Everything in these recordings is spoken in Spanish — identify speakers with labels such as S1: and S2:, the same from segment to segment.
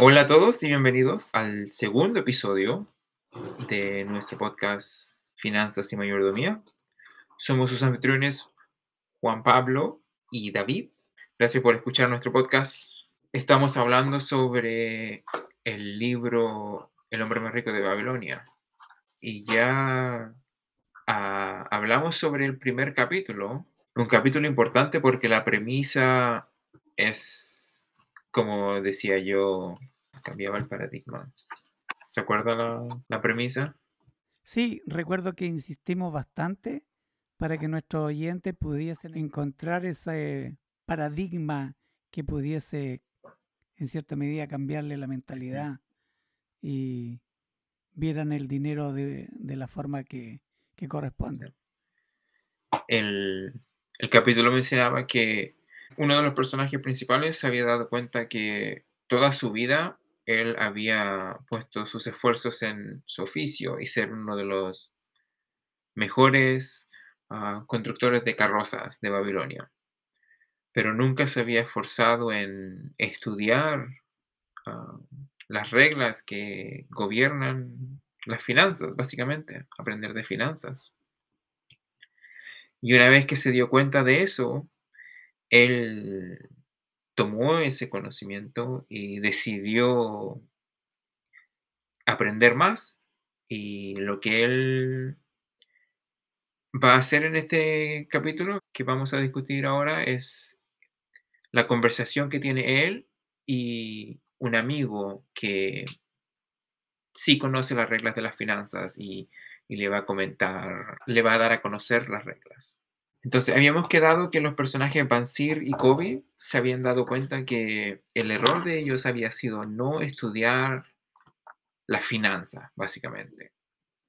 S1: Hola a todos y bienvenidos al segundo episodio de nuestro podcast Finanzas y Mayordomía. Somos sus anfitriones Juan Pablo y David. Gracias por escuchar nuestro podcast. Estamos hablando sobre el libro El hombre más rico de Babilonia. Y ya ah, hablamos sobre el primer capítulo. Un capítulo importante porque la premisa es, como decía yo, cambiaba el paradigma. ¿Se acuerda la, la premisa?
S2: Sí, recuerdo que insistimos bastante para que nuestros oyentes pudiesen encontrar ese paradigma que pudiese en cierta medida cambiarle la mentalidad y vieran el dinero de, de la forma que, que corresponde.
S1: El, el capítulo mencionaba que uno de los personajes principales se había dado cuenta que toda su vida él había puesto sus esfuerzos en su oficio y ser uno de los mejores uh, constructores de carrozas de Babilonia, pero nunca se había esforzado en estudiar uh, las reglas que gobiernan las finanzas, básicamente, aprender de finanzas. Y una vez que se dio cuenta de eso, él tomó ese conocimiento y decidió aprender más. Y lo que él va a hacer en este capítulo que vamos a discutir ahora es la conversación que tiene él y un amigo que sí conoce las reglas de las finanzas y, y le va a comentar, le va a dar a conocer las reglas. Entonces, habíamos quedado que los personajes Bansir y Kobe se habían dado cuenta que el error de ellos había sido no estudiar las finanzas, básicamente,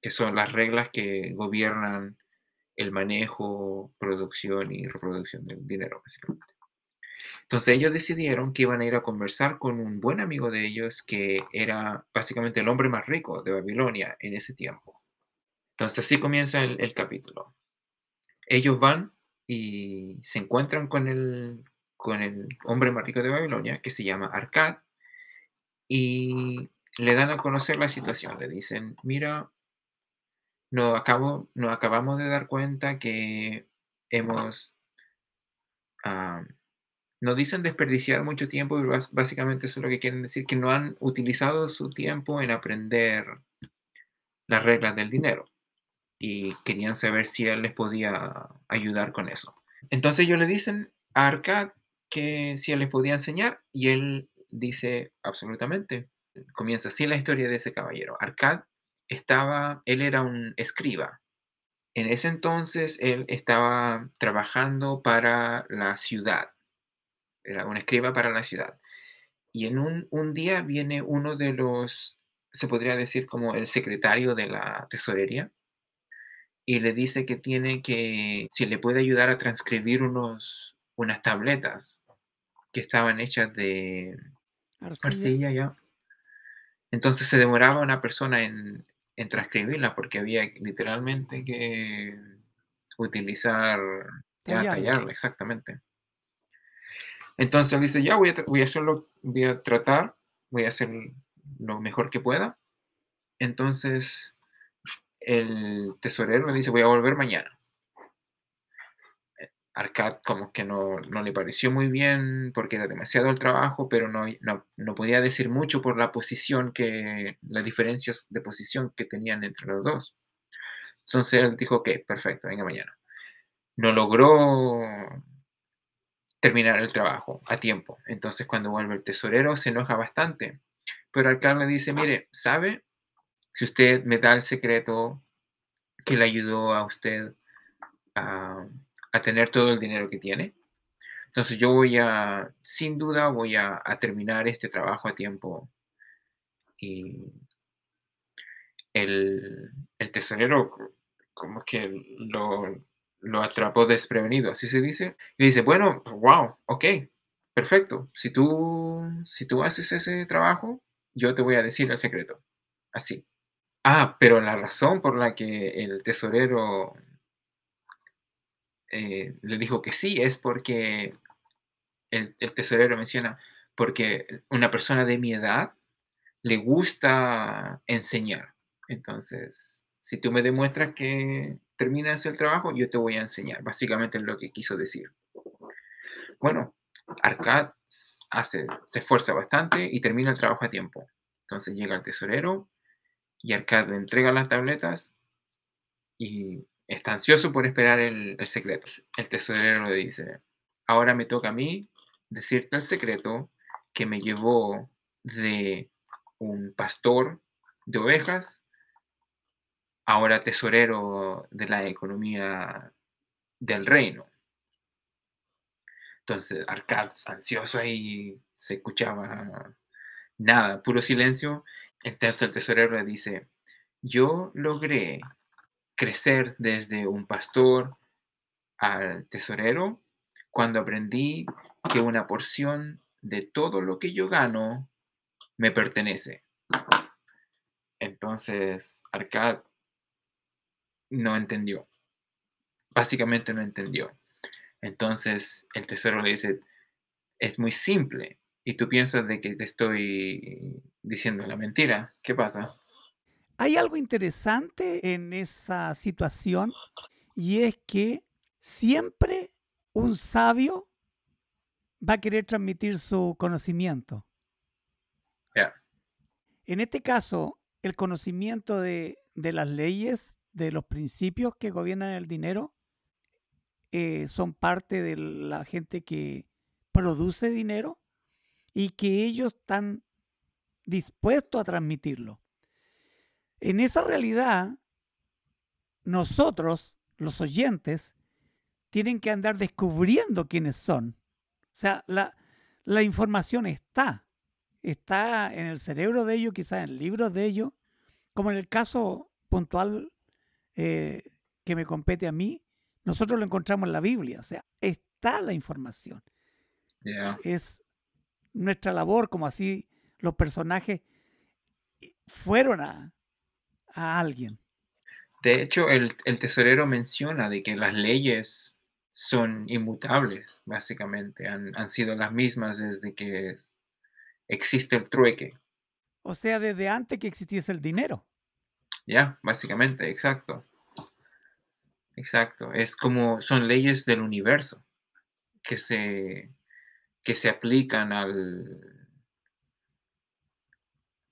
S1: que son las reglas que gobiernan el manejo, producción y reproducción del dinero, básicamente. Entonces ellos decidieron que iban a ir a conversar con un buen amigo de ellos que era básicamente el hombre más rico de Babilonia en ese tiempo. Entonces así comienza el, el capítulo ellos van y se encuentran con el, con el hombre más rico de Babilonia, que se llama Arcad, y le dan a conocer la situación. Le dicen, mira, nos, acabo, nos acabamos de dar cuenta que hemos... Uh, nos dicen desperdiciar mucho tiempo, y básicamente eso es lo que quieren decir, que no han utilizado su tiempo en aprender las reglas del dinero y querían saber si él les podía ayudar con eso. Entonces ellos le dicen a Arcad que si él les podía enseñar y él dice absolutamente. Comienza así la historia de ese caballero. Arcad estaba, él era un escriba. En ese entonces él estaba trabajando para la ciudad. Era un escriba para la ciudad. Y en un, un día viene uno de los, se podría decir como el secretario de la tesorería, y le dice que tiene que, si le puede ayudar a transcribir unos, unas tabletas que estaban hechas de arcilla, ya. Entonces se demoraba una persona en, en transcribirlas porque había literalmente que utilizar, ya, tallarla, exactamente. Entonces él dice, ya voy a, voy a hacerlo, voy a tratar, voy a hacer lo mejor que pueda. Entonces el tesorero le dice, voy a volver mañana. Arcad como que no, le pareció muy bien porque era demasiado el trabajo, pero no, no, podía decir mucho por la posición que, las diferencias de posición que tenían entre los dos. Entonces él dijo, ok, perfecto, venga mañana. No logró terminar el trabajo a tiempo. Entonces cuando vuelve el tesorero se enoja bastante. Pero Arcad le dice, mire, ¿sabe? Si usted me da el secreto que le ayudó a usted a, tener todo el dinero que tiene, entonces yo voy a, sin duda, voy a, terminar este trabajo a tiempo. Y el, tesorero como que lo, lo, atrapó desprevenido, así se dice. Y dice, bueno, wow, ok, perfecto. Si tú, si tú haces ese trabajo, yo te voy a decir el secreto. Así. Ah, pero la razón por la que el tesorero eh, le dijo que sí es porque el, tesorero menciona, porque una persona de mi edad le gusta enseñar. Entonces, si tú me demuestras que terminas el trabajo, yo te voy a enseñar. Básicamente es lo que quiso decir. Bueno, Arcad hace, se esfuerza bastante y termina el trabajo a tiempo. Entonces llega el tesorero y Arcad le entrega las tabletas y está ansioso por esperar el, el secreto. El tesorero le dice, ahora me toca a mí decirte el secreto que me llevó de un pastor de ovejas, ahora tesorero de la economía del reino. Entonces, Arcad, ansioso ahí, se escuchaba nada, puro silencio. Entonces el tesorero le dice, yo logré crecer desde un pastor al tesorero cuando aprendí que una porción de todo lo que yo gano me pertenece. Entonces, Arcad no entendió. Básicamente no entendió. Entonces, el tesoro le dice, es muy simple. Y tú piensas de que te estoy diciendo la mentira. ¿Qué pasa?
S2: Hay algo interesante en esa situación y es que siempre un sabio va a querer transmitir su conocimiento. En este caso, el conocimiento de, de, las leyes, de los principios que gobiernan el dinero, eh, son parte de la gente que produce dinero y que ellos están dispuestos a transmitirlo. En esa realidad, nosotros, los oyentes, tienen que andar descubriendo quiénes son. O sea, la, la información está está en el cerebro de ellos, quizás en libros de ellos, como en el caso puntual eh, que me compete a mí, nosotros lo encontramos en la Biblia, o sea, está la información. Es nuestra labor, como así los personajes fueron a, a alguien.
S1: De hecho, el, el, tesorero menciona de que las leyes son inmutables, básicamente, han, han sido las mismas desde que existe el trueque.
S2: O sea, desde antes que existiese el dinero.
S1: Ya, básicamente, exacto. Exacto. Es como son leyes del universo que se, que se aplican al.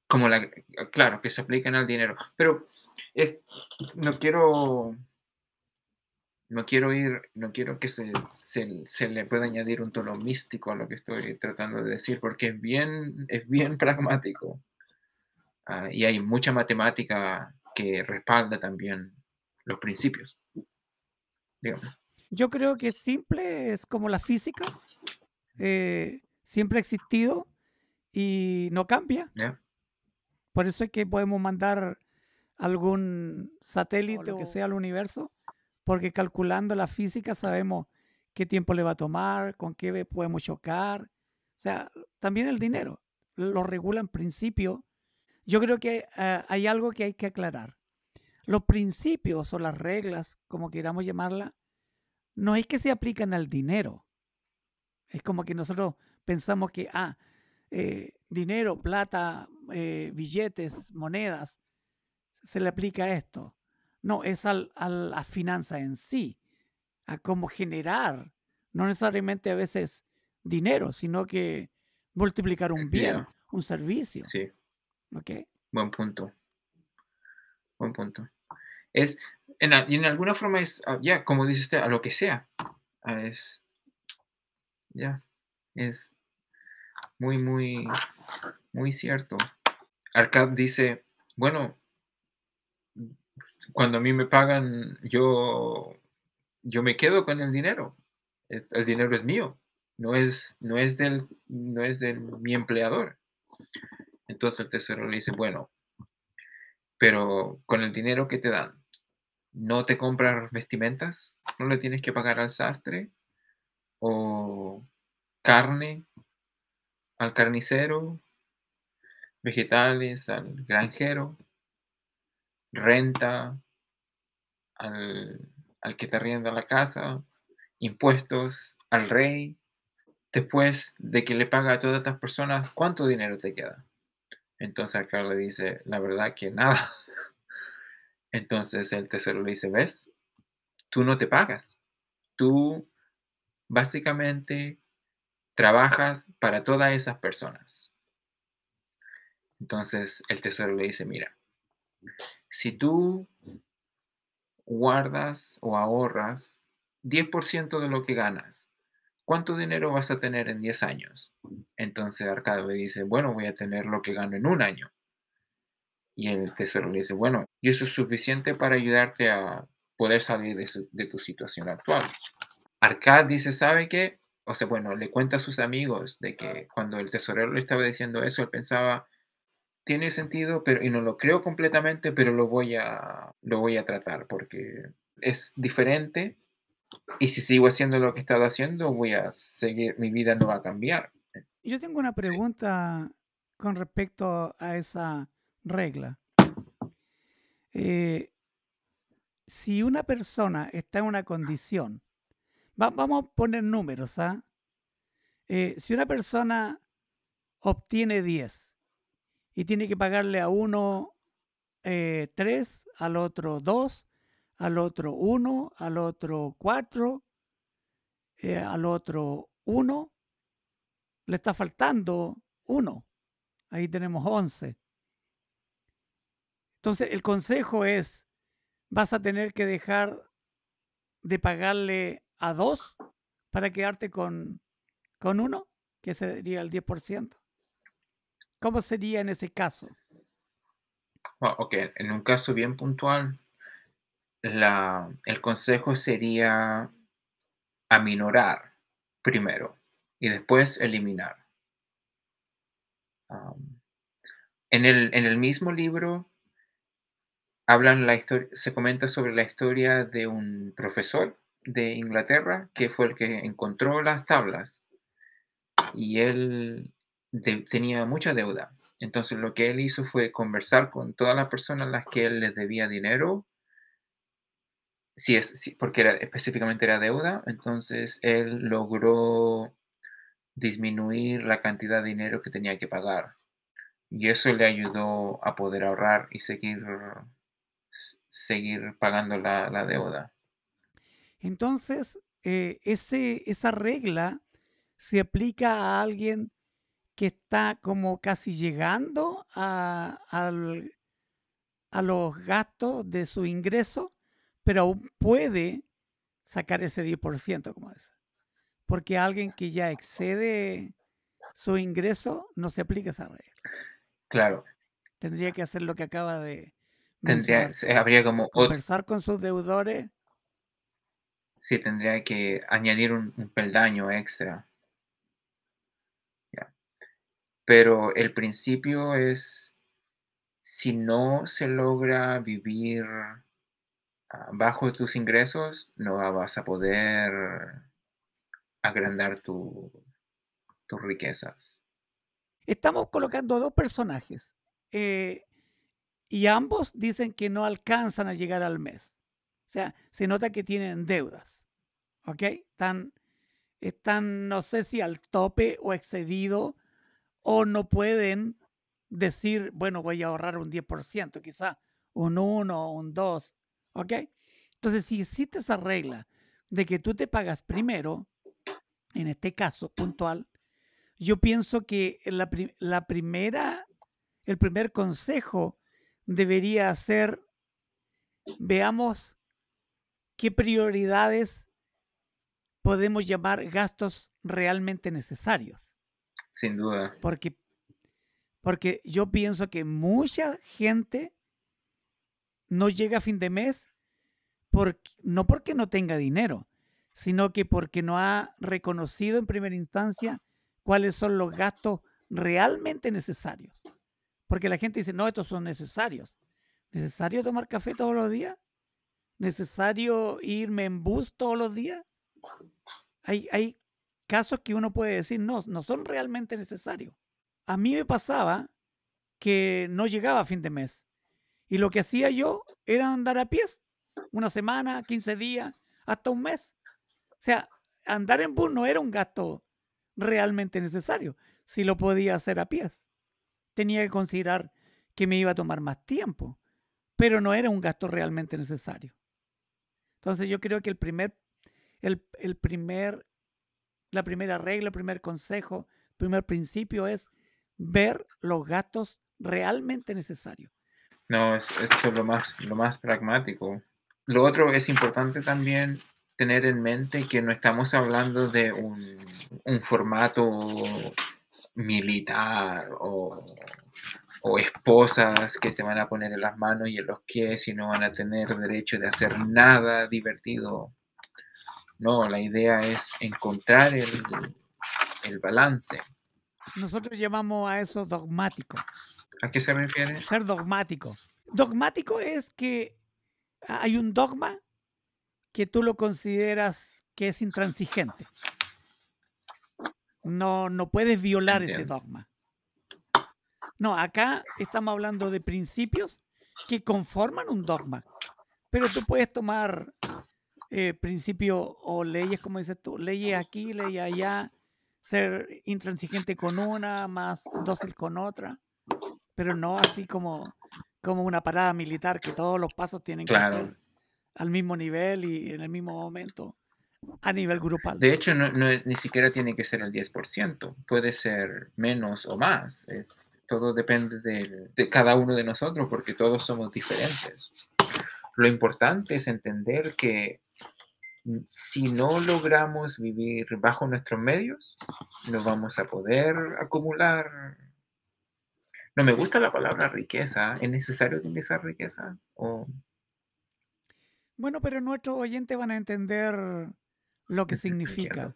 S1: Como la. Claro, que se aplican al dinero. Pero no quiero no quiero ir, no quiero que se, se, le pueda añadir un tono místico a lo que estoy tratando de decir, porque es bien, es bien pragmático. Ah, y hay mucha matemática que respalda también los principios.
S2: Yo creo que es simple, es como la física. Eh, siempre ha existido y no cambia. Por eso es que podemos mandar algún satélite o lo que sea al universo porque calculando la física sabemos qué tiempo le va a tomar, con qué podemos chocar. O sea, también el dinero lo regula en principio. Yo creo que eh, hay algo que hay que aclarar. Los principios o las reglas, como queramos llamarla, no es que se aplican al dinero. Es como que nosotros pensamos que, ah, eh, dinero, plata, eh, billetes, monedas, se le aplica esto. No, es al, a la finanza en sí, a cómo generar, no necesariamente a veces dinero, sino que multiplicar un bien, un servicio.
S1: Sí.
S2: ¿Ok?
S1: Buen punto. Buen punto. Es, en, en alguna forma es, ah, ya, como dice usted, a lo que sea. Ah, es, ya, es muy, muy, muy cierto. Arcad dice, bueno, cuando a mí me pagan, yo, yo me quedo con el dinero. El dinero es mío, no es, no es, del, no es de mi empleador. Entonces el tesoro le dice, bueno, pero con el dinero que te dan, ¿no te compras vestimentas? ¿No le tienes que pagar al sastre? ¿O carne al carnicero? ¿Vegetales al granjero? renta al, que te arrienda la casa, impuestos al rey, después de que le paga a todas estas personas, ¿cuánto dinero te queda? Entonces acá le dice, la verdad que nada. Entonces el tesoro le dice, ¿ves? Tú no te pagas. Tú básicamente trabajas para todas esas personas. Entonces el tesoro le dice, mira, si tú guardas o ahorras 10% de lo que ganas, ¿cuánto dinero vas a tener en 10 años? Entonces Arcado le dice, bueno, voy a tener lo que gano en un año. Y el tesoro le dice, bueno, y eso es suficiente para ayudarte a poder salir de, tu situación actual. Arcad dice, ¿sabe qué? O sea, bueno, le cuenta a sus amigos de que cuando el tesorero le estaba diciendo eso, él pensaba, tiene sentido, pero y no lo creo completamente, pero lo voy a lo voy a tratar porque es diferente y si sigo haciendo lo que he estado haciendo, voy a seguir, mi vida no va a cambiar.
S2: Yo tengo una pregunta con respecto a esa regla. Eh, si una persona está en una condición, vamos a poner números, ¿ah? Eh, si una persona obtiene 10 y tiene que pagarle a uno eh, 3, al otro 2, al otro 1, al otro 4, eh, al otro 1, le está faltando 1. Ahí tenemos 11. Entonces, el consejo es, vas a tener que dejar de pagarle a 2 para quedarte con, con 1, que sería el 10%. ¿Cómo sería en ese caso?
S1: ok, en un caso bien puntual, la, el consejo sería aminorar primero y después eliminar. en, el, en, el, mismo libro hablan la historia, se comenta sobre la historia de un profesor de Inglaterra que fue el que encontró las tablas y él tenía mucha deuda. Entonces lo que él hizo fue conversar con todas las personas a las que él les debía dinero, si es, porque era, específicamente era deuda, entonces él logró disminuir la cantidad de dinero que tenía que pagar. Y eso le ayudó a poder ahorrar y seguir, seguir pagando la, deuda.
S2: Entonces, eh, ese, esa regla se aplica a alguien que está como casi llegando a, a los gastos de su ingreso, pero aún puede sacar ese 10%, como dice. Porque alguien que ya excede su ingreso no se aplica esa regla.
S1: Claro.
S2: Tendría que hacer lo que acaba de
S1: Tendría, habría como
S2: conversar con sus deudores.
S1: Sí, tendría que añadir un peldaño extra. Pero el principio es, si no se logra vivir ah, bajo tus ingresos, no vas a poder agrandar tus riquezas.
S2: Estamos colocando dos personajes eh, y ambos dicen que no alcanzan a llegar al mes. Sea, se nota que tienen deudas. ¿Ok? Están, están no sé si al tope o excedido o no pueden decir, bueno, voy a ahorrar un 10%, quizá un 1 o un 2, ¿ok? Entonces, si existe esa regla de que tú te pagas primero, en este caso puntual, yo pienso que la, la primera, el primer consejo debería ser, veamos qué prioridades podemos llamar gastos realmente necesarios.
S1: Sin duda.
S2: Porque, porque yo pienso que mucha gente no llega a fin de mes porque, no porque no tenga dinero, sino que porque no ha reconocido en primera instancia cuáles son los gastos realmente necesarios. Porque la gente dice, no, estos son necesarios. ¿Necesario tomar café todos los días? ¿Necesario irme en bus todos los días? Hay, hay casos que uno puede decir, no, no son realmente necesarios. A mí me pasaba que no llegaba a fin de mes. Y lo que hacía yo era andar a pies, una semana, 15 días, hasta un mes. O sea, andar en bus no era un gasto, realmente necesario, si lo podía hacer a pies. Tenía que considerar que me iba a tomar más tiempo, pero no era un gasto realmente necesario. Entonces yo creo que el primer, el, el primer, la primera regla, el primer consejo, el primer principio es ver los gastos realmente necesarios.
S1: No, es, eso es lo más, lo más pragmático. Lo otro es importante también tener en mente que no estamos hablando de un, un formato militar o, o, esposas que se van a poner en las manos y en los pies y no van a tener derecho de hacer nada divertido. No, la idea es encontrar el, el balance.
S2: Nosotros llamamos a eso dogmático.
S1: ¿A qué se refiere?
S2: Ser dogmático. Dogmático es que hay un dogma que tú lo consideras que es intransigente. No, no puedes violar ese dogma. No, acá estamos hablando de principios que conforman un dogma. Pero tú puedes tomar eh, principios o leyes, como dices tú, leyes aquí, leyes allá, ser intransigente con una, más dócil con otra, pero no así como, como una parada militar que todos los pasos tienen que ser al mismo nivel y en el mismo momento a nivel grupal.
S1: De hecho, no, ni siquiera tiene que ser el 10%, puede ser menos o más. Es, todo depende de, de cada uno de nosotros porque todos somos diferentes. Lo importante es entender que si no logramos vivir bajo nuestros medios, no vamos a poder acumular. No me gusta la palabra riqueza. ¿Es necesario utilizar riqueza? ¿O...
S2: Bueno, pero nuestros oyentes van a entender lo que significa.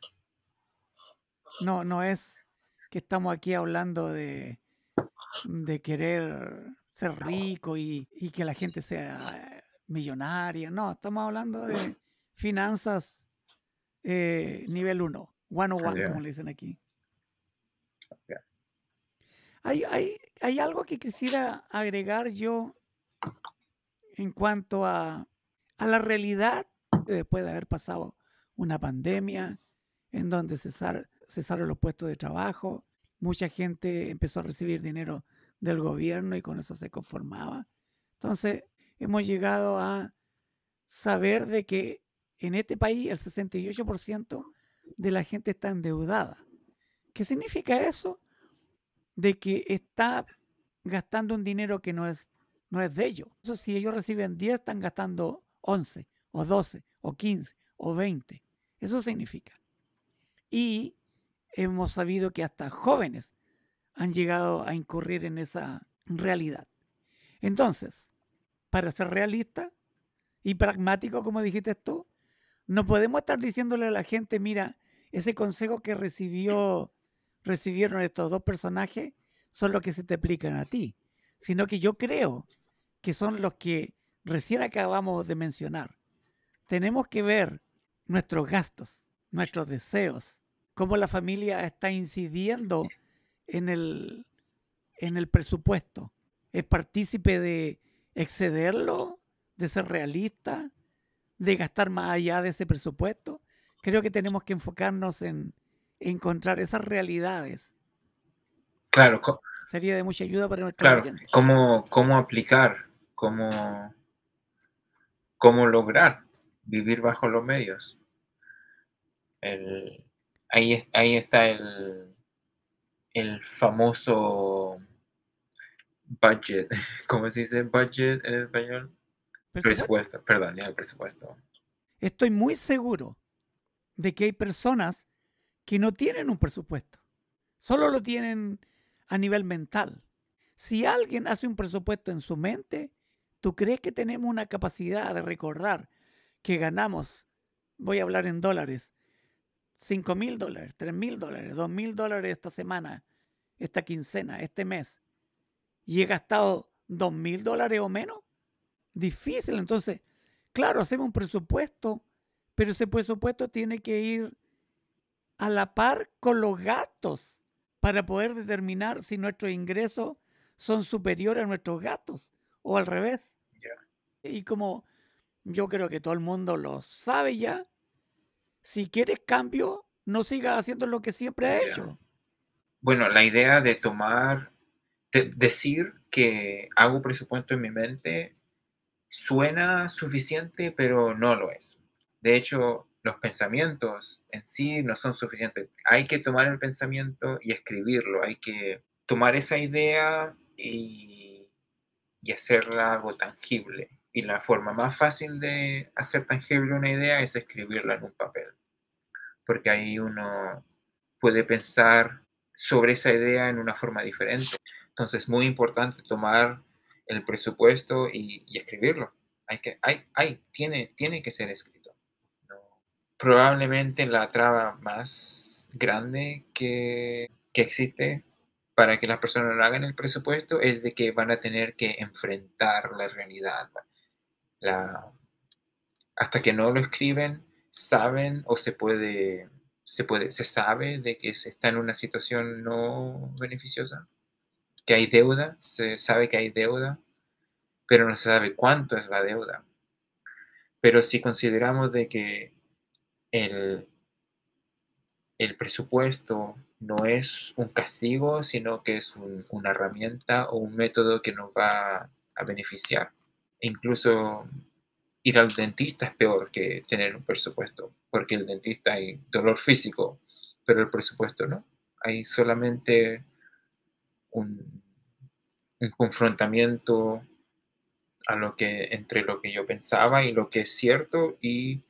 S2: No, no es que estamos aquí hablando de, de querer ser rico y, y que la gente sea millonaria. No, estamos hablando de finanzas eh, nivel 1, 101, como le dicen aquí. Hay, hay, hay algo que quisiera agregar yo en cuanto a, a la realidad después de haber pasado una pandemia en donde cesaron los puestos de trabajo, mucha gente empezó a recibir dinero del gobierno y con eso se conformaba. Entonces, hemos llegado a saber de que en este país el 68% de la gente está endeudada. ¿Qué significa eso? De que está gastando un dinero que no es, no es de ellos. Entonces, si ellos reciben 10, están gastando 11 o 12 o 15 o 20. Eso significa. Y hemos sabido que hasta jóvenes han llegado a incurrir en esa realidad. Entonces, para ser realista y pragmático, como dijiste tú, no podemos estar diciéndole a la gente, mira, ese consejo que recibió, recibieron estos dos personajes son los que se te aplican a ti, sino que yo creo que son los que recién acabamos de mencionar. Tenemos que ver nuestros gastos, nuestros deseos, cómo la familia está incidiendo en el, en el presupuesto. ¿Es partícipe de excederlo, de ser realista, de gastar más allá de ese presupuesto, creo que tenemos que enfocarnos en, encontrar esas realidades.
S1: Claro.
S2: Sería de mucha ayuda para nuestro
S1: claro, Cómo, cómo aplicar, cómo, cómo lograr vivir bajo los medios. ahí, ahí está el, el famoso budget. ¿Cómo se dice budget en español? Presupuesto, perdón, ya el presupuesto.
S2: Estoy muy seguro de que hay personas que no tienen un presupuesto, solo lo tienen a nivel mental. Si alguien hace un presupuesto en su mente, ¿tú crees que tenemos una capacidad de recordar que ganamos, voy a hablar en dólares, 5 mil dólares, 3 mil dólares, 2 mil dólares esta semana, esta quincena, este mes, y he gastado 2 mil dólares o menos? difícil. Entonces, claro, hacemos un presupuesto, pero ese presupuesto tiene que ir a la par con los gastos para poder determinar si nuestros ingresos son superiores a nuestros gastos o al revés. Y como yo creo que todo el mundo lo sabe ya, si quieres cambio, no siga haciendo lo que siempre ha hecho.
S1: Bueno, la idea de tomar, de decir que hago presupuesto en mi mente suena suficiente, pero no lo es. De hecho, los pensamientos en sí no son suficientes. Hay que tomar el pensamiento y escribirlo. Hay que tomar esa idea y, y hacerla algo tangible. Y la forma más fácil de hacer tangible una idea es escribirla en un papel. Porque ahí uno puede pensar sobre esa idea en una forma diferente. Entonces es muy importante tomar el presupuesto y, escribirlo. Hay que, hay, hay, tiene, tiene que ser escrito. Probablemente la traba más grande que, que existe para que las personas no hagan el presupuesto es de que van a tener que enfrentar la realidad. Hasta que no lo escriben, saben o se puede se, puede, se sabe de que se está en una situación no beneficiosa, que hay deuda, se sabe que hay deuda, pero no se sabe cuánto es la deuda. Pero si consideramos de que el, el presupuesto no es un castigo, sino que es una herramienta o un método que nos va a beneficiar. Incluso ir al dentista es peor que tener un presupuesto, porque el dentista hay dolor físico, pero el presupuesto no. Hay solamente un, confrontamiento a lo que, entre lo que yo pensaba y lo que es cierto y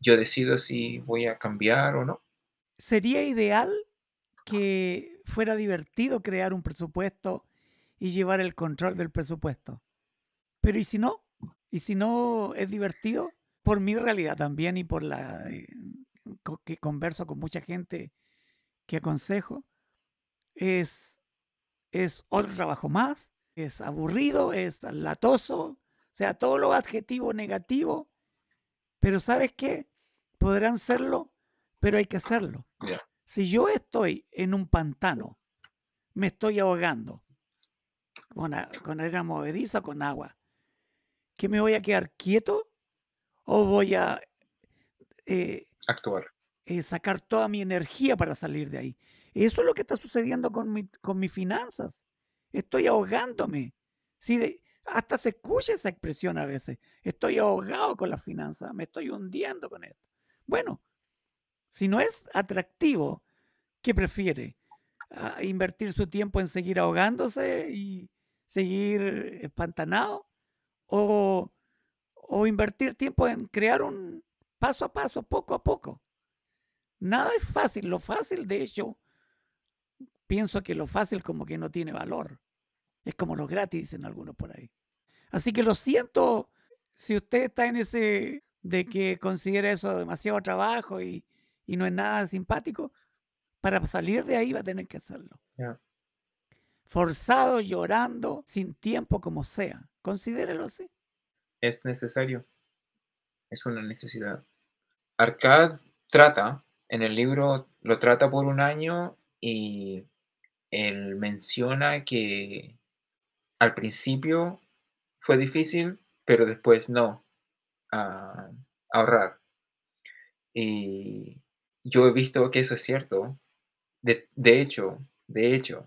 S1: yo decido si voy a cambiar o no.
S2: ¿Sería ideal que fuera divertido crear un presupuesto y llevar el control del presupuesto? Pero ¿y si no? Y si no es divertido, por mi realidad también y por la eh, que converso con mucha gente que aconsejo, es, es otro trabajo más, es aburrido, es latoso, o sea, todos los adjetivos negativos, pero ¿sabes qué? Podrán serlo, pero hay que hacerlo. Si yo estoy en un pantano, me estoy ahogando con, con arena movediza, con agua, que me voy a quedar quieto o voy a
S1: eh, actuar.
S2: Eh, sacar toda mi energía para salir de ahí. Eso es lo que está sucediendo con, mi, con mis finanzas. Estoy ahogándome. Sí, hasta se escucha esa expresión a veces. Estoy ahogado con las finanzas, me estoy hundiendo con esto. Bueno, si no es atractivo, ¿qué prefiere? Ah, ¿Invertir su tiempo en seguir ahogándose y seguir espantanado? O, invertir tiempo en crear un paso a paso, poco a poco. Nada es fácil. Lo fácil, de hecho, pienso que lo fácil como que no tiene valor. Es como lo gratis, dicen algunos por ahí. Así que lo siento si usted está en ese de que considera eso demasiado trabajo y, no es nada simpático, para salir de ahí va a tener que hacerlo. Forzado, llorando, sin tiempo, como sea. Considérelo así.
S1: Es necesario. Es una necesidad. Arcad trata, en el libro lo trata por un año y él menciona que al principio fue difícil, pero después no, ahorrar. Y yo he visto que eso es cierto. De, de hecho, de hecho,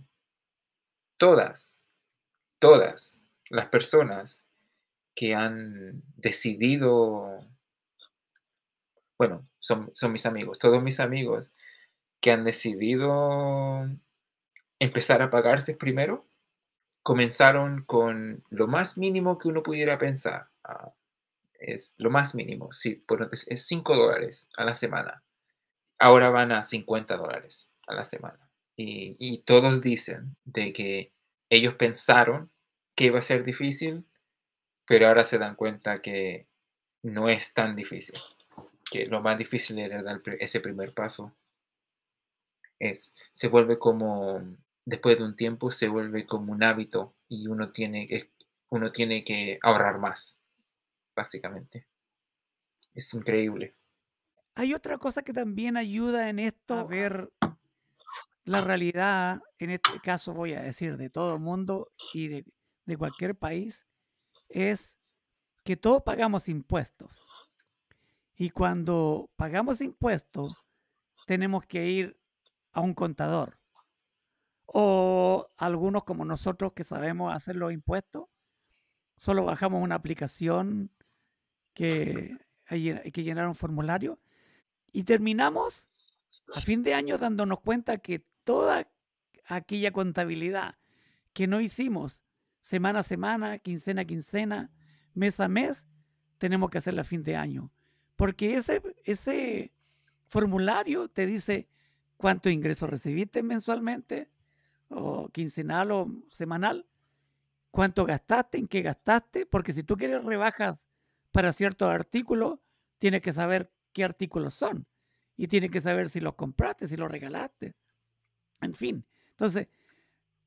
S1: todas, todas las personas que han decidido, bueno, son, son mis amigos, todos mis amigos que han decidido empezar a pagarse primero, comenzaron con lo más mínimo que uno pudiera pensar. Ah, es lo más mínimo, sí, es 5 dólares a la semana. Ahora van a 50 dólares a la semana. Y, y todos dicen de que ellos pensaron que iba a ser difícil, pero ahora se dan cuenta que no es tan difícil, que lo más difícil era dar ese primer paso. Es, se vuelve como, después de un tiempo, se vuelve como un hábito y uno tiene, uno tiene que ahorrar más, básicamente. Es increíble.
S2: Hay otra cosa que también ayuda en esto a ver la realidad, en este caso voy a decir, de todo el mundo y de de cualquier país es que todos pagamos impuestos. Y cuando pagamos impuestos, tenemos que ir a un contador. O algunos como nosotros que sabemos hacer los impuestos, solo bajamos una aplicación que hay que llenar un formulario y terminamos a fin de año dándonos cuenta que toda aquella contabilidad que no hicimos semana a semana, quincena a quincena, mes a mes, tenemos que hacerla a fin de año. Porque ese, ese formulario te dice cuánto ingreso recibiste mensualmente, o quincenal o semanal, cuánto gastaste, en qué gastaste, porque si tú quieres rebajas para ciertos artículos, tienes que saber qué artículos son y tienes que saber si los compraste, si los regalaste. En fin, entonces,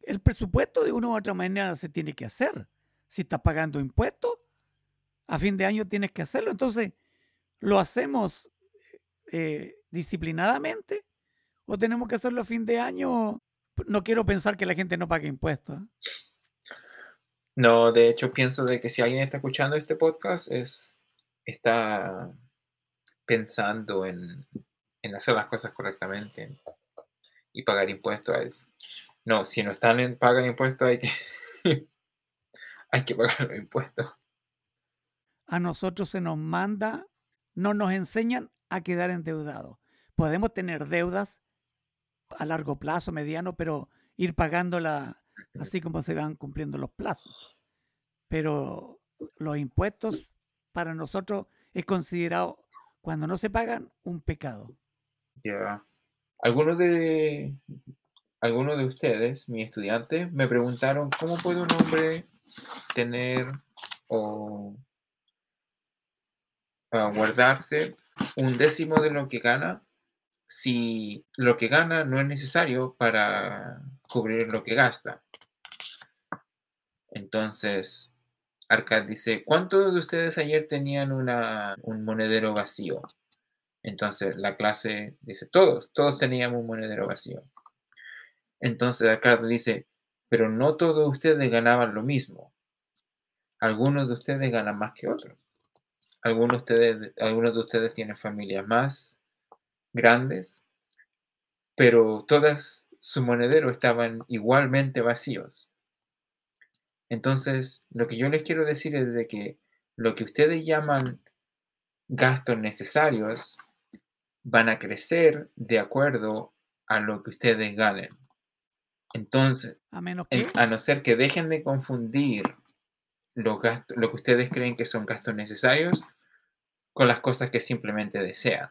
S2: el presupuesto de una u otra manera se tiene que hacer. Si estás pagando impuestos, a fin de año tienes que hacerlo. Entonces, ¿lo hacemos eh, disciplinadamente o tenemos que hacerlo a fin de año? No quiero pensar que la gente no pague impuestos. ¿eh?
S1: No, de hecho pienso de que si alguien está escuchando este podcast es está pensando en, hacer las cosas correctamente y pagar impuestos. No, si no están en pagan impuestos hay que hay que pagar los impuestos.
S2: A nosotros se nos manda, no nos enseñan a quedar endeudados. Podemos tener deudas a largo plazo, mediano, pero ir pagándola así como se van cumpliendo los plazos. Pero los impuestos para nosotros es considerado, cuando no se pagan, un pecado.
S1: Ya. Algunos de, algunos de ustedes, mis estudiantes, me preguntaron cómo puede un hombre tener o guardarse un décimo de lo que gana si lo que gana no es necesario para cubrir lo que gasta. Entonces, Arcad dice, ¿cuántos de ustedes ayer tenían un monedero vacío? Entonces la clase dice, todos, todos teníamos un monedero vacío. Entonces Arcad dice, pero no todos ustedes ganaban lo mismo. Algunos de ustedes ganan más que otros. Algunos, ustedes, algunos de ustedes tienen familias más grandes, pero todas su monedero estaban igualmente vacíos. Entonces, lo que yo les quiero decir es de que lo que ustedes llaman gastos necesarios van a crecer de acuerdo a lo que ustedes ganen. Entonces,
S2: a, menos
S1: a no ser que dejen de confundir los gastos, lo que ustedes creen que son gastos necesarios con las cosas que simplemente desean.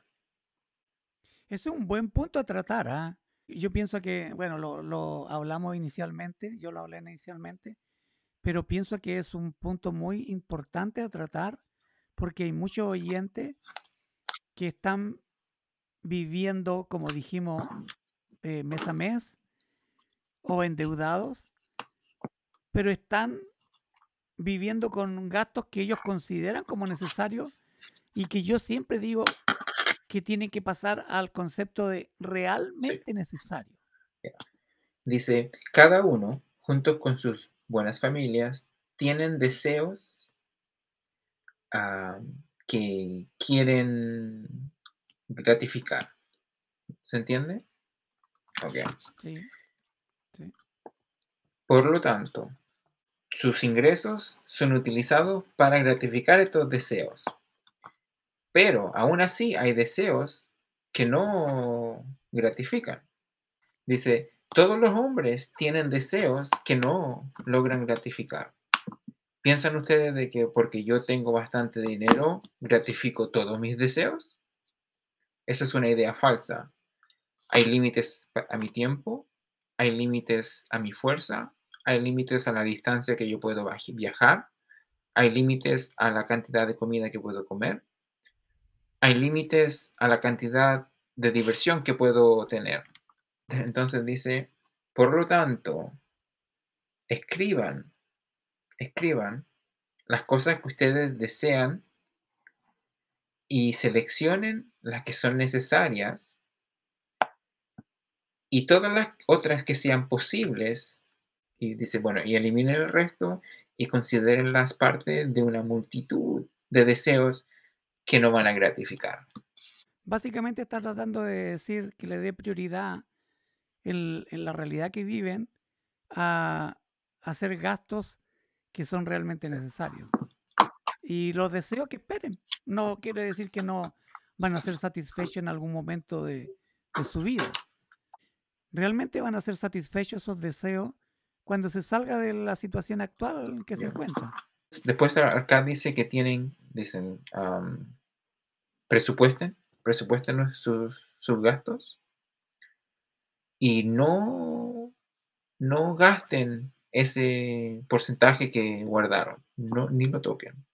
S2: Es un buen punto a tratar. ¿ah? Yo pienso que, bueno, lo, hablamos inicialmente, yo lo hablé inicialmente, pero pienso que es un punto muy importante a tratar porque hay muchos oyentes que están viviendo, como dijimos, eh, mes a mes o endeudados, pero están viviendo con gastos que ellos consideran como necesarios y que yo siempre digo, que tiene que pasar al concepto de realmente necesario.
S1: Dice, cada uno, junto con sus buenas familias, tienen deseos que quieren gratificar. ¿Se entiende? Ok. Sí. sí. Por lo tanto, sus ingresos son utilizados para gratificar estos deseos. Pero aún así hay deseos que no gratifican. Dice, todos los hombres tienen deseos que no logran gratificar. ¿Piensan ustedes de que porque yo tengo bastante dinero, gratifico todos mis deseos? Esa es una idea falsa. Hay límites a mi tiempo, hay límites a mi fuerza, hay límites a la distancia que yo puedo viajar, hay límites a la cantidad de comida que puedo comer, hay límites a la cantidad de diversión que puedo tener. Entonces dice, por lo tanto, escriban, escriban las cosas que ustedes desean y seleccionen las que son necesarias y todas las otras que sean posibles. Y dice, bueno, y eliminen el resto y consideren las partes de una multitud de deseos que no van a gratificar.
S2: Básicamente está tratando de decir que le dé prioridad en, en la realidad que viven a, a hacer gastos que son realmente necesarios. Y los deseos que esperen. No quiere decir que no van a ser satisfechos en algún momento de, de su vida. Realmente van a ser satisfechos esos deseos cuando se salga de la situación actual en que se encuentran.
S1: Después acá dice que tienen, dicen, um, presupuesten, presupuesten sus, sus gastos y no, no gasten ese porcentaje que guardaron, no, ni lo toquen.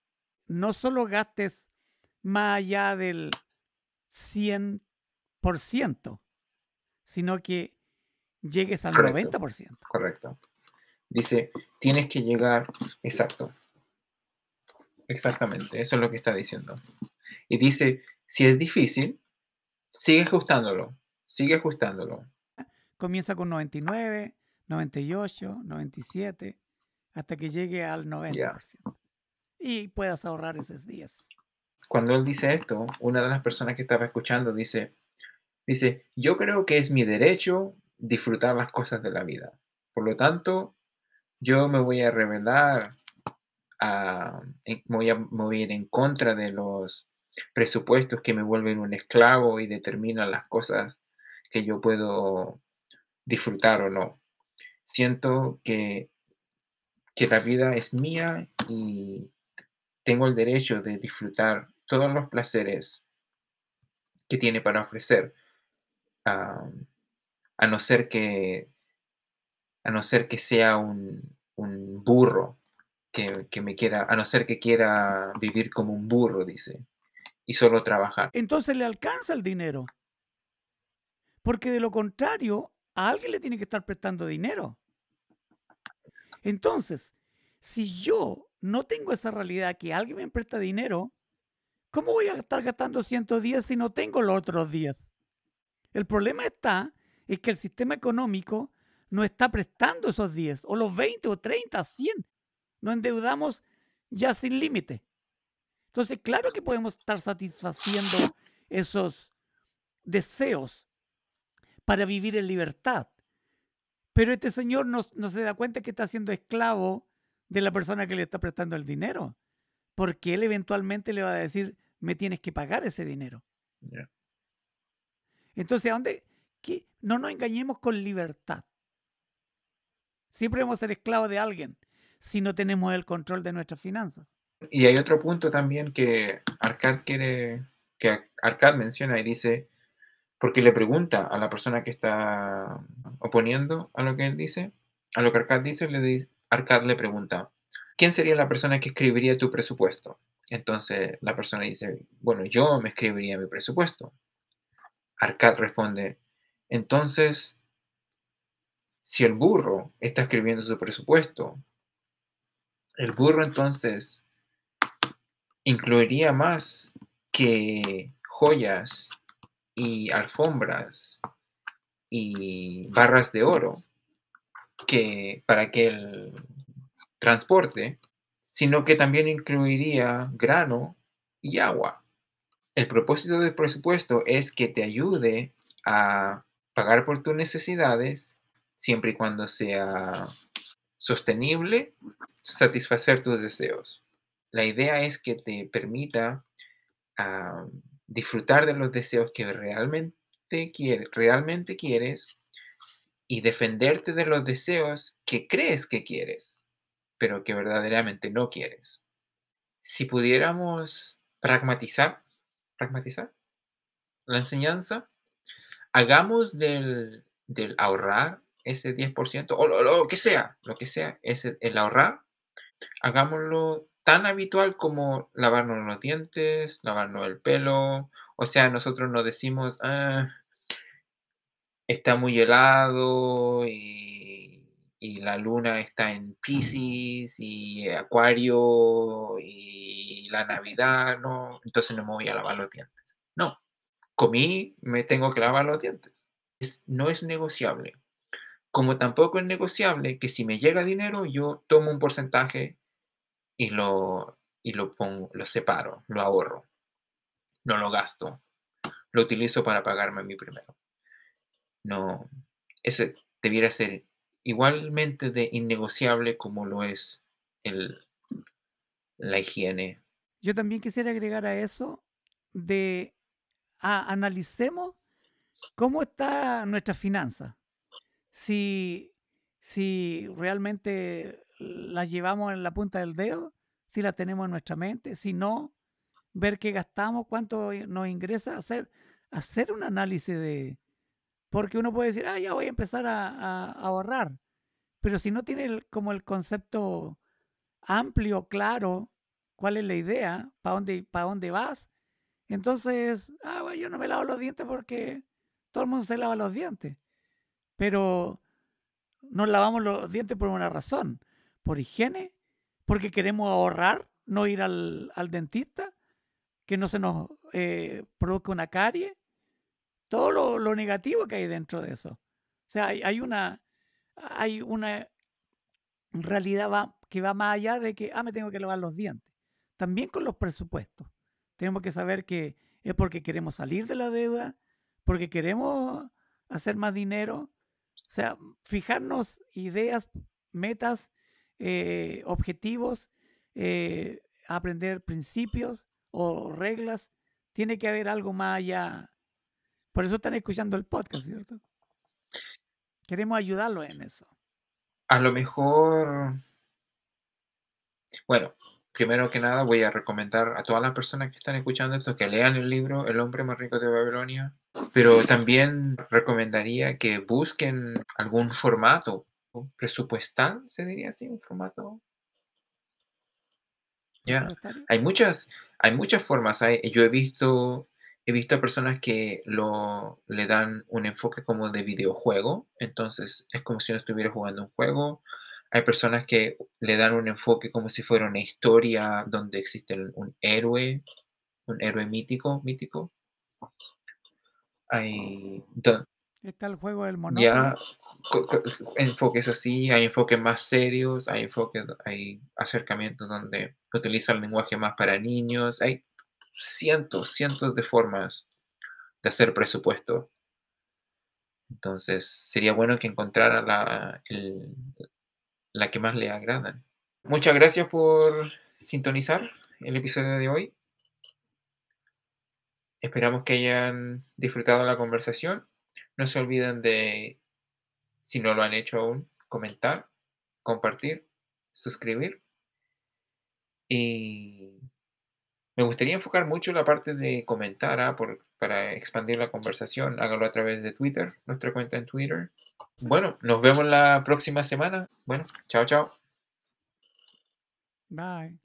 S2: No solo gastes más allá del 100%, sino que llegues al
S1: Correcto.
S2: 90%.
S1: Correcto. Dice, tienes que llegar, exacto. Exactamente, eso es lo que está diciendo. Y dice, si es difícil, sigue ajustándolo, sigue ajustándolo.
S2: Comienza con 99, 98, 97, hasta que llegue al 90%. Y puedas ahorrar esos días.
S1: Cuando él dice esto, una de las personas que estaba escuchando dice, dice, yo creo que es mi derecho disfrutar las cosas de la vida. Por lo tanto, yo me voy a revelar, a, en- voy a me voy a ir en contra de los presupuestos que me vuelven un esclavo y determinan las cosas que yo puedo disfrutar o no. Siento que, que la vida es mía y tengo el derecho de disfrutar todos los placeres que tiene para ofrecer, a no ser que, a no ser que sea un, un burro que, que me quiera, a no ser que quiera vivir como un burro, dice, y solo trabajar.
S2: Entonces le alcanza el dinero. Porque de lo contrario, a alguien le tiene que estar prestando dinero. Entonces, si yo no tengo esa realidad que alguien me presta dinero, ¿cómo voy a estar gastando 110 si no tengo los otros 10? El problema está es que el sistema económico no está prestando esos 10, o los 20, o 30, 100. Nos endeudamos ya sin límite. Entonces, claro que podemos estar satisfaciendo esos deseos para vivir en libertad. Pero este señor no, no se da cuenta que está siendo esclavo de la persona que le está prestando el dinero. Porque él eventualmente le va a decir, me tienes que pagar ese dinero. Entonces, ¿a dónde? qué? No nos engañemos con libertad. Siempre vamos a ser esclavos de alguien si no tenemos el control de nuestras finanzas.
S1: Y hay otro punto también que Arcad quiere, que Arcad menciona y dice, porque le pregunta a la persona que está oponiendo a lo que él dice, a lo que Arcad dice, le di- Arcad le pregunta, ¿quién sería la persona que escribiría tu presupuesto? Entonces la persona dice, bueno, yo me escribiría mi presupuesto. Arcad responde, entonces, si el burro está escribiendo su presupuesto, el burro entonces incluiría más que joyas y alfombras y barras de oro que para que el transporte, sino que también incluiría grano y agua. El propósito del presupuesto es que te ayude a pagar por tus necesidades siempre y cuando sea sostenible, satisfacer tus deseos. La idea es que te permita ah, disfrutar de los deseos que realmente, quieres, realmente quieres y defenderte de los deseos que crees que quieres, pero que verdaderamente no quieres. Si pudiéramos pragmatizar, pragmatizar la enseñanza, hagamos del, del ahorrar ese 10% o lo, que sea, lo que sea, ese, el ahorrar, hagámoslo tan habitual como lavarnos los dientes, lavarnos el pelo. O sea, nosotros nos decimos, "Ah, está muy helado y, y la luna está en Pisces y Acuario y la Navidad, no, entonces no me voy a lavar los dientes. No, comí, me tengo que lavar los dientes. Es- no es negociable. Como tampoco es negociable que si me llega dinero, yo tomo un porcentaje y lo, y lo pongo, lo separo, lo ahorro, no lo gasto, lo utilizo para pagarme mí primero. No, ese debiera ser igualmente de innegociable como lo es el, la higiene.
S2: Yo también quisiera agregar a eso de analicemos cómo está nuestra finanza. Si, si realmente las llevamos en la punta del dedo, si la tenemos en nuestra mente, si no, ver qué gastamos, cuánto nos ingresa, hacer, hacer un análisis de... Porque uno puede decir, ah, ya voy a empezar a, ahorrar, pero si no tiene como el concepto amplio, claro, cuál es la idea, para dónde, para dónde vas, entonces, ah, bueno, yo no me lavo los dientes porque todo el mundo se lava los dientes. Pero nos lavamos los dientes por una razón, por higiene, porque queremos ahorrar, no ir al, dentista, que no se nos eh, produzca una carie, todo lo, negativo que hay dentro de eso. O sea, hay, una, hay una realidad que va más allá de que, ah, me tengo que lavar los dientes. También con los presupuestos. Tenemos que saber que es porque queremos salir de la deuda, porque queremos hacer más dinero. O sea, fijarnos ideas, metas, eh, objetivos, eh, aprender principios o reglas. Tiene que haber algo más allá. Por eso están escuchando el podcast, ¿cierto? Queremos ayudarlos en eso.
S1: A lo mejor, bueno, primero que nada voy a recomendar a todas las personas que están escuchando esto que lean el libro El hombre más rico de Babilonia, pero también recomendaría que busquen algún formato presupuestal, se diría así, un formato. Ya, hay muchas, hay muchas formas. yo he visto, he visto a personas que lo, le dan un enfoque como de videojuego, entonces es como si uno estuviera jugando un juego hay personas que le dan un enfoque como si fuera una historia donde existe un héroe, un héroe mítico, mítico. Hay,
S2: Está el juego del monopolio.
S1: Ya, enfoques así, hay enfoques más serios, hay enfoques, hay acercamientos donde utiliza el lenguaje más para niños, hay cientos, cientos de formas de hacer presupuesto. Entonces, sería bueno que encontrara la, la que más le agradan. Muchas gracias por sintonizar el episodio de hoy. Esperamos que hayan disfrutado la conversación. No se olviden de, si no lo han hecho aún, comentar, compartir, suscribir. Y me gustaría enfocar mucho la parte de comentar ¿ah? para expandir la conversación. Hágalo a través de Twitter, nuestra cuenta en Twitter, bueno, nos vemos la próxima semana. Bueno, chao, chao.
S2: Bye.